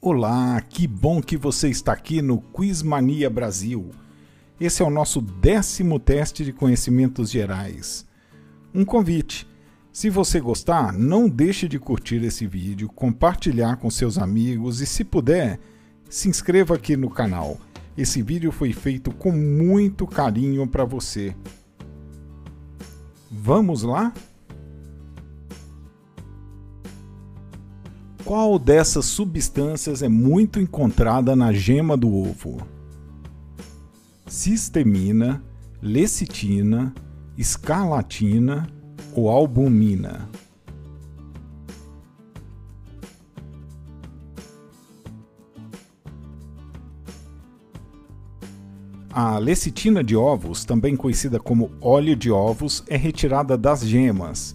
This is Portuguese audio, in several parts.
Olá, que bom que você está aqui no Quizmania Brasil. Esse é o nosso décimo teste de conhecimentos gerais. Um convite. Se você gostar, não deixe de curtir esse vídeo, compartilhar com seus amigos e, se puder, se inscreva aqui no canal. Esse vídeo foi feito com muito carinho para você. Vamos lá? Qual dessas substâncias é muito encontrada na gema do ovo? Cistemina, lecitina, escarlatina ou albumina? A lecitina de ovos, também conhecida como óleo de ovos, é retirada das gemas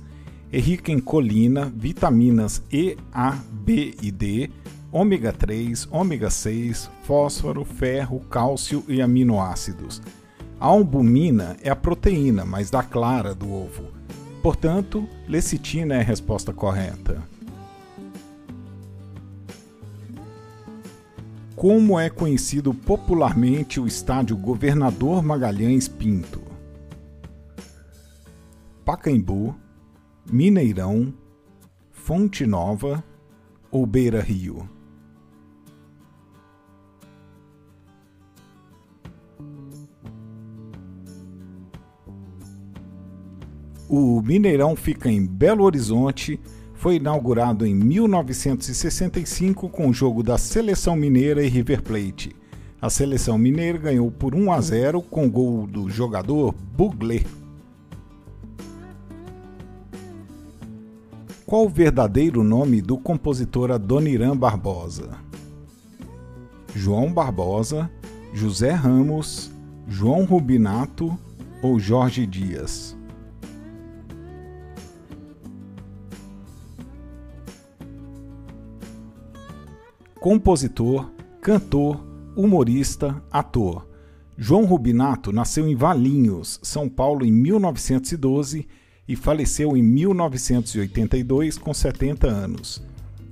é rica em colina, vitaminas E, A, B e D, ômega 3, ômega 6, fósforo, ferro, cálcio e aminoácidos. A albumina é a proteína, mas da clara do ovo. Portanto, lecitina é a resposta correta. Como é conhecido popularmente o estádio Governador Magalhães Pinto? Pacaembu, Mineirão, Fonte Nova ou Beira Rio? O Mineirão fica em Belo Horizonte, foi inaugurado em 1965 com o jogo da Seleção Mineira e River Plate. A Seleção Mineira ganhou por 1 a 0 com gol do jogador Buglé. Qual o verdadeiro nome do compositor Adoniran Barbosa? João Barbosa, José Ramos, João Rubinato ou Jorge Dias? Compositor, cantor, humorista, ator. João Rubinato nasceu em Valinhos, São Paulo, em 1912 e faleceu em 1982 com 70 anos.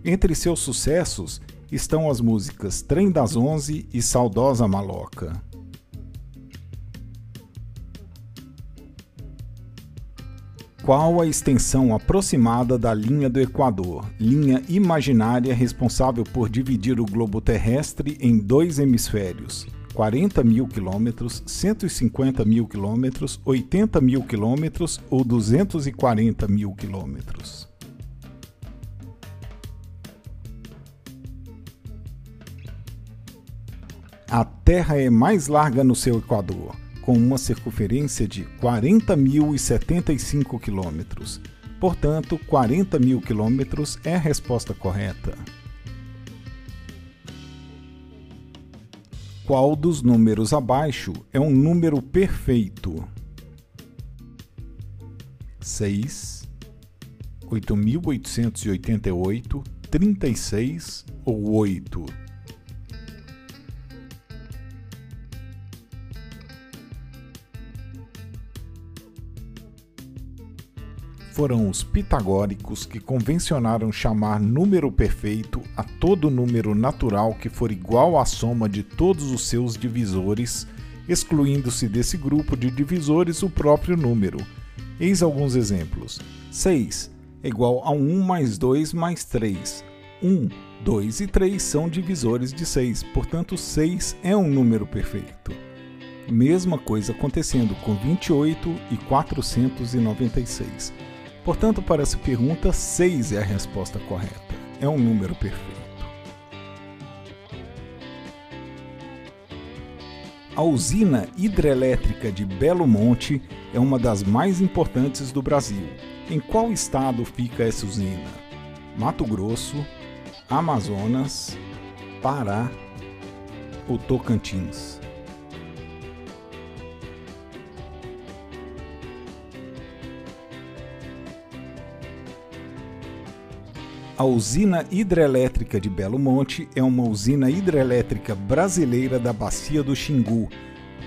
Entre seus sucessos estão as músicas Trem das Onze e Saudosa Maloca. Qual a extensão aproximada da linha do Equador, linha imaginária responsável por dividir o globo terrestre em dois hemisférios? 40 mil quilômetros, 150 mil quilômetros, 80 mil quilômetros ou 240 mil quilômetros. A Terra é mais larga no seu equador, com uma circunferência de 40.075 quilômetros. Portanto, 40 mil quilômetros é a resposta correta. Qual dos números abaixo é um número perfeito? 6, 8.888, 36 ou 8? Foram os pitagóricos que convencionaram chamar número perfeito a todo número natural que for igual à soma de todos os seus divisores, excluindo-se desse grupo de divisores o próprio número. Eis alguns exemplos: 6 é igual a 1 mais 2 mais 3. 1, 2 e 3 são divisores de 6, portanto 6 é um número perfeito. Mesma coisa acontecendo com 28 e 496. Portanto, para essa pergunta, 6 é a resposta correta. É um número perfeito. A usina hidrelétrica de Belo Monte é uma das mais importantes do Brasil. Em qual estado fica essa usina? Mato Grosso, Amazonas, Pará ou Tocantins? A usina hidrelétrica de Belo Monte é uma usina hidrelétrica brasileira da Bacia do Xingu,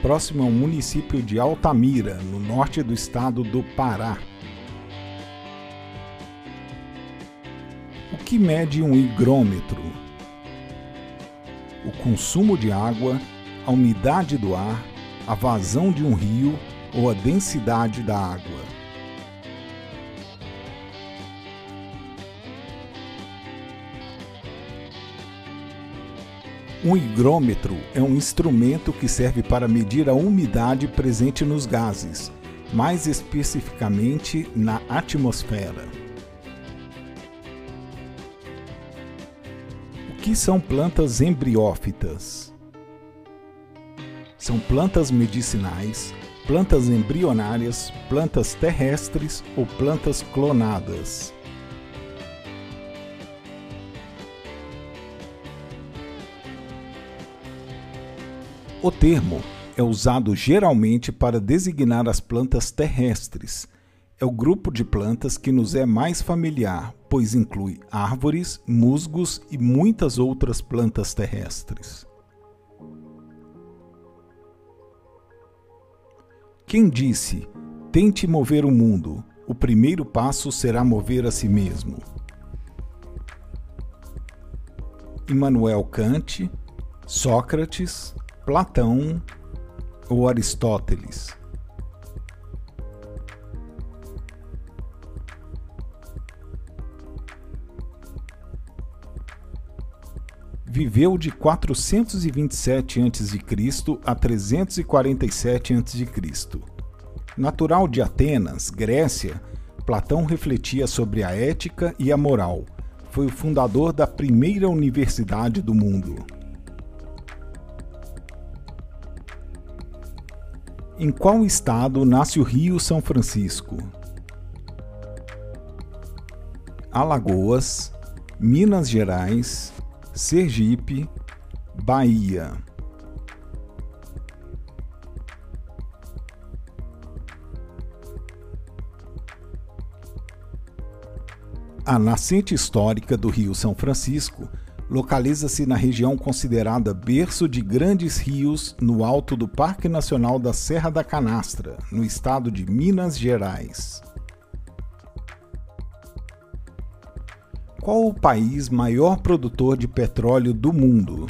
próximo ao município de Altamira, no norte do estado do Pará. O que mede um higrômetro? o consumo de água, a umidade do ar, a vazão de um rio ou a densidade da água. Um higrômetro é um instrumento que serve para medir a umidade presente nos gases, mais especificamente na atmosfera. O que são plantas embriófitas? São plantas medicinais, plantas embrionárias, plantas terrestres ou plantas clonadas. O termo é usado geralmente para designar as plantas terrestres. É o grupo de plantas que nos é mais familiar, pois inclui árvores, musgos e muitas outras plantas terrestres. Quem disse: tente mover o mundo, o primeiro passo será mover a si mesmo? Immanuel Kant, Sócrates, Platão ou Aristóteles? Viveu de 427 a.C. a 347 a.C. Natural de Atenas, Grécia, Platão refletia sobre a ética e a moral. Foi o fundador da primeira universidade do mundo. Em qual estado nasce o Rio São Francisco? Alagoas, Minas Gerais, Sergipe, Bahia. A nascente histórica do Rio São Francisco localiza-se na região considerada berço de grandes rios no alto do Parque Nacional da Serra da Canastra, no estado de Minas Gerais. Qual o país maior produtor de petróleo do mundo?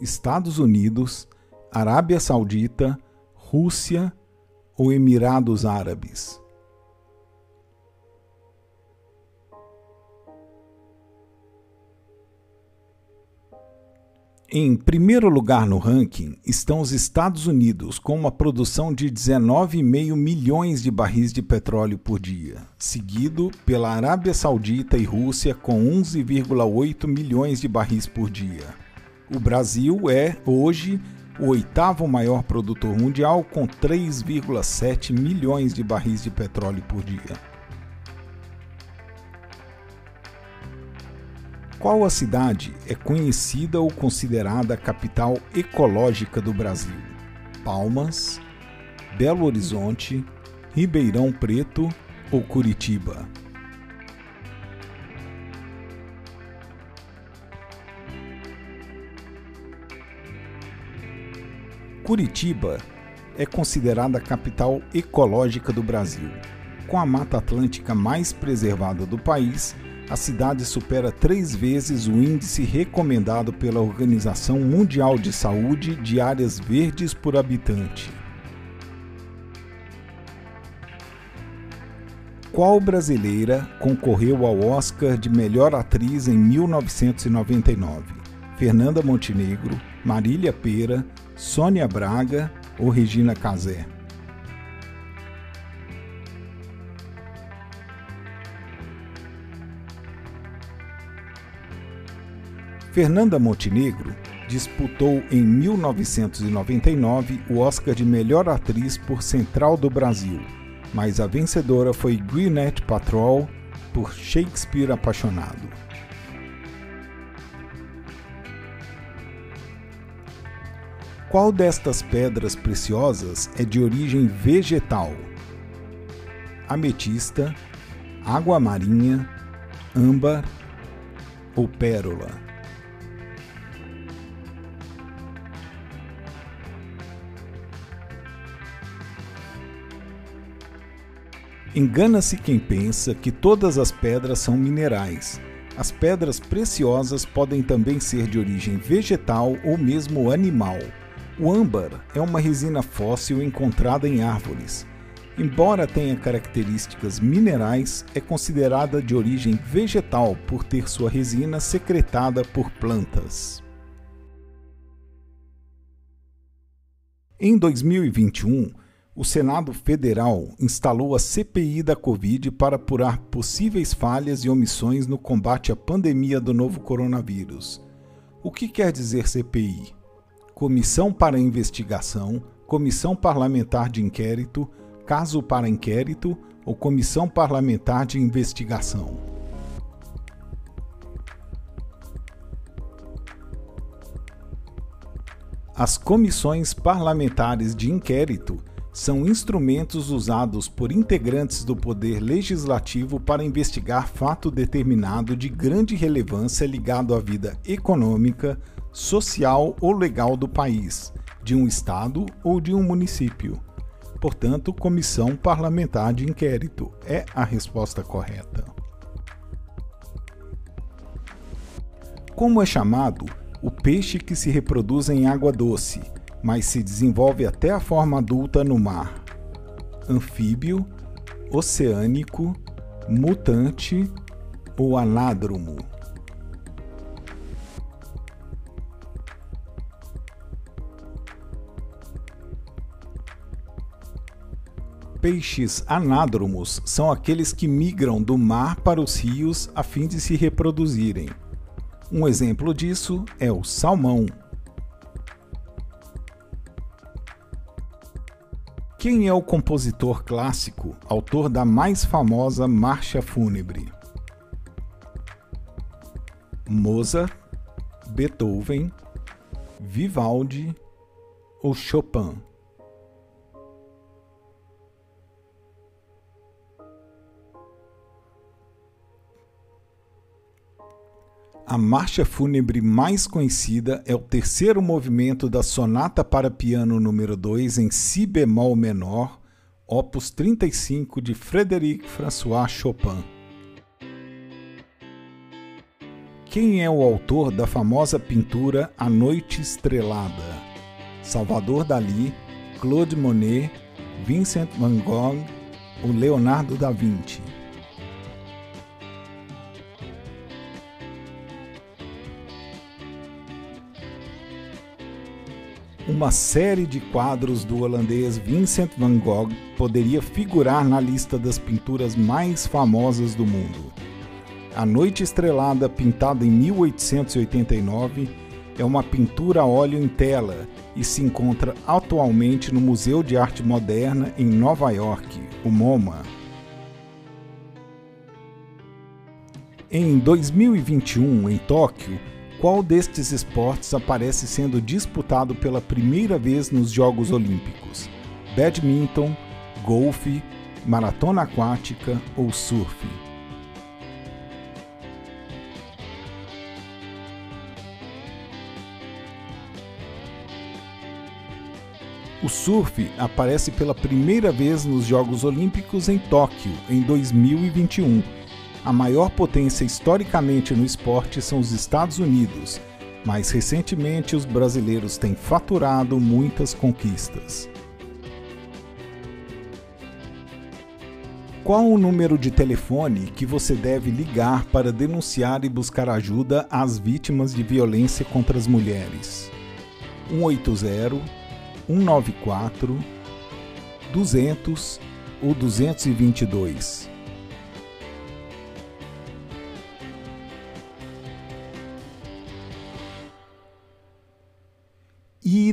Estados Unidos, Arábia Saudita, Rússia ou Emirados Árabes? Em primeiro lugar no ranking estão os Estados Unidos, com uma produção de 19,5 milhões de barris de petróleo por dia, seguido pela Arábia Saudita e Rússia, com 11,8 milhões de barris por dia. O Brasil é, hoje, o oitavo maior produtor mundial, com 3,7 milhões de barris de petróleo por dia. Qual a cidade é conhecida ou considerada capital ecológica do Brasil? Palmas, Belo Horizonte, Ribeirão Preto ou Curitiba? Curitiba é considerada a capital ecológica do Brasil. Com a Mata Atlântica mais preservada do país, a cidade supera três vezes o índice recomendado pela Organização Mundial de Saúde de áreas verdes por habitante. Qual brasileira concorreu ao Oscar de Melhor Atriz em 1999? Fernanda Montenegro, Marília Pera, Sônia Braga ou Regina Casé? Fernanda Montenegro disputou em 1999 o Oscar de Melhor Atriz por Central do Brasil, mas a vencedora foi Gwyneth Paltrow por Shakespeare Apaixonado. Qual destas pedras preciosas é de origem vegetal? Ametista, água marinha, âmbar ou pérola? Engana-se quem pensa que todas as pedras são minerais. As pedras preciosas podem também ser de origem vegetal ou mesmo animal. O âmbar é uma resina fóssil encontrada em árvores. Embora tenha características minerais, é considerada de origem vegetal por ter sua resina secretada por plantas. Em 2021, o Senado Federal instalou a CPI da Covid para apurar possíveis falhas e omissões no combate à pandemia do novo coronavírus. O que quer dizer CPI? Comissão para Investigação, Comissão Parlamentar de Inquérito, Caso para Inquérito ou Comissão Parlamentar de Investigação. As comissões parlamentares de inquérito são instrumentos usados por integrantes do Poder Legislativo para investigar fato determinado de grande relevância ligado à vida econômica, social ou legal do país, de um Estado ou de um município. Portanto, Comissão Parlamentar de Inquérito é a resposta correta. Como é chamado o peixe que se reproduz em água doce, mas se desenvolve até a forma adulta no mar? Anfíbio, oceânico, mutante ou anádromo? Peixes anádromos são aqueles que migram do mar para os rios a fim de se reproduzirem. Um exemplo disso é o salmão. Quem é o compositor clássico, autor da mais famosa Marcha Fúnebre? Mozart, Beethoven, Vivaldi ou Chopin? A marcha fúnebre mais conhecida é o terceiro movimento da Sonata para Piano número 2 em Si bemol menor, opus 35 de Frédéric François Chopin. Quem é o autor da famosa pintura A Noite Estrelada? Salvador Dalí, Claude Monet, Vincent van Gogh ou Leonardo da Vinci? Uma série de quadros do holandês Vincent van Gogh poderia figurar na lista das pinturas mais famosas do mundo. A Noite Estrelada, pintada em 1889, é uma pintura a óleo em tela e se encontra atualmente no Museu de Arte Moderna em Nova York, o MoMA. Em 2021, em Tóquio, qual destes esportes aparece sendo disputado pela primeira vez nos Jogos Olímpicos? Badminton, golfe, maratona aquática ou surf? O surf aparece pela primeira vez nos Jogos Olímpicos em Tóquio, em 2021 a maior potência historicamente no esporte são os Estados Unidos, mas recentemente os brasileiros têm faturado muitas conquistas. Qual o número de telefone que você deve ligar para denunciar e buscar ajuda às vítimas de violência contra as mulheres? 180 194 200 ou 222?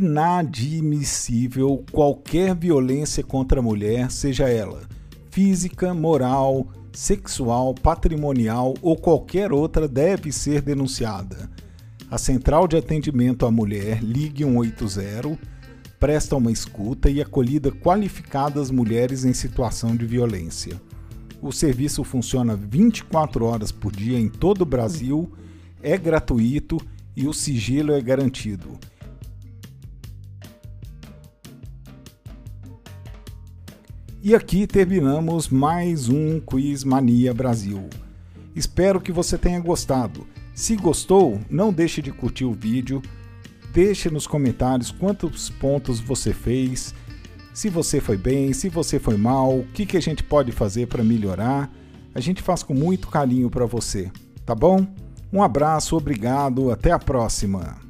Inadmissível qualquer violência contra a mulher, seja ela física, moral, sexual, patrimonial ou qualquer outra, deve ser denunciada. A Central de Atendimento à Mulher Ligue 180 presta uma escuta e acolhida qualificada às mulheres em situação de violência. O serviço funciona 24 horas por dia em todo o Brasil, é gratuito e o sigilo é garantido. E aqui terminamos mais um Quiz Mania Brasil. Espero que você tenha gostado. Se gostou, não deixe de curtir o vídeo, deixe nos comentários quantos pontos você fez, se você foi bem, se você foi mal, o que, que a gente pode fazer para melhorar. A gente faz com muito carinho para você, tá bom? Um abraço, obrigado, até a próxima!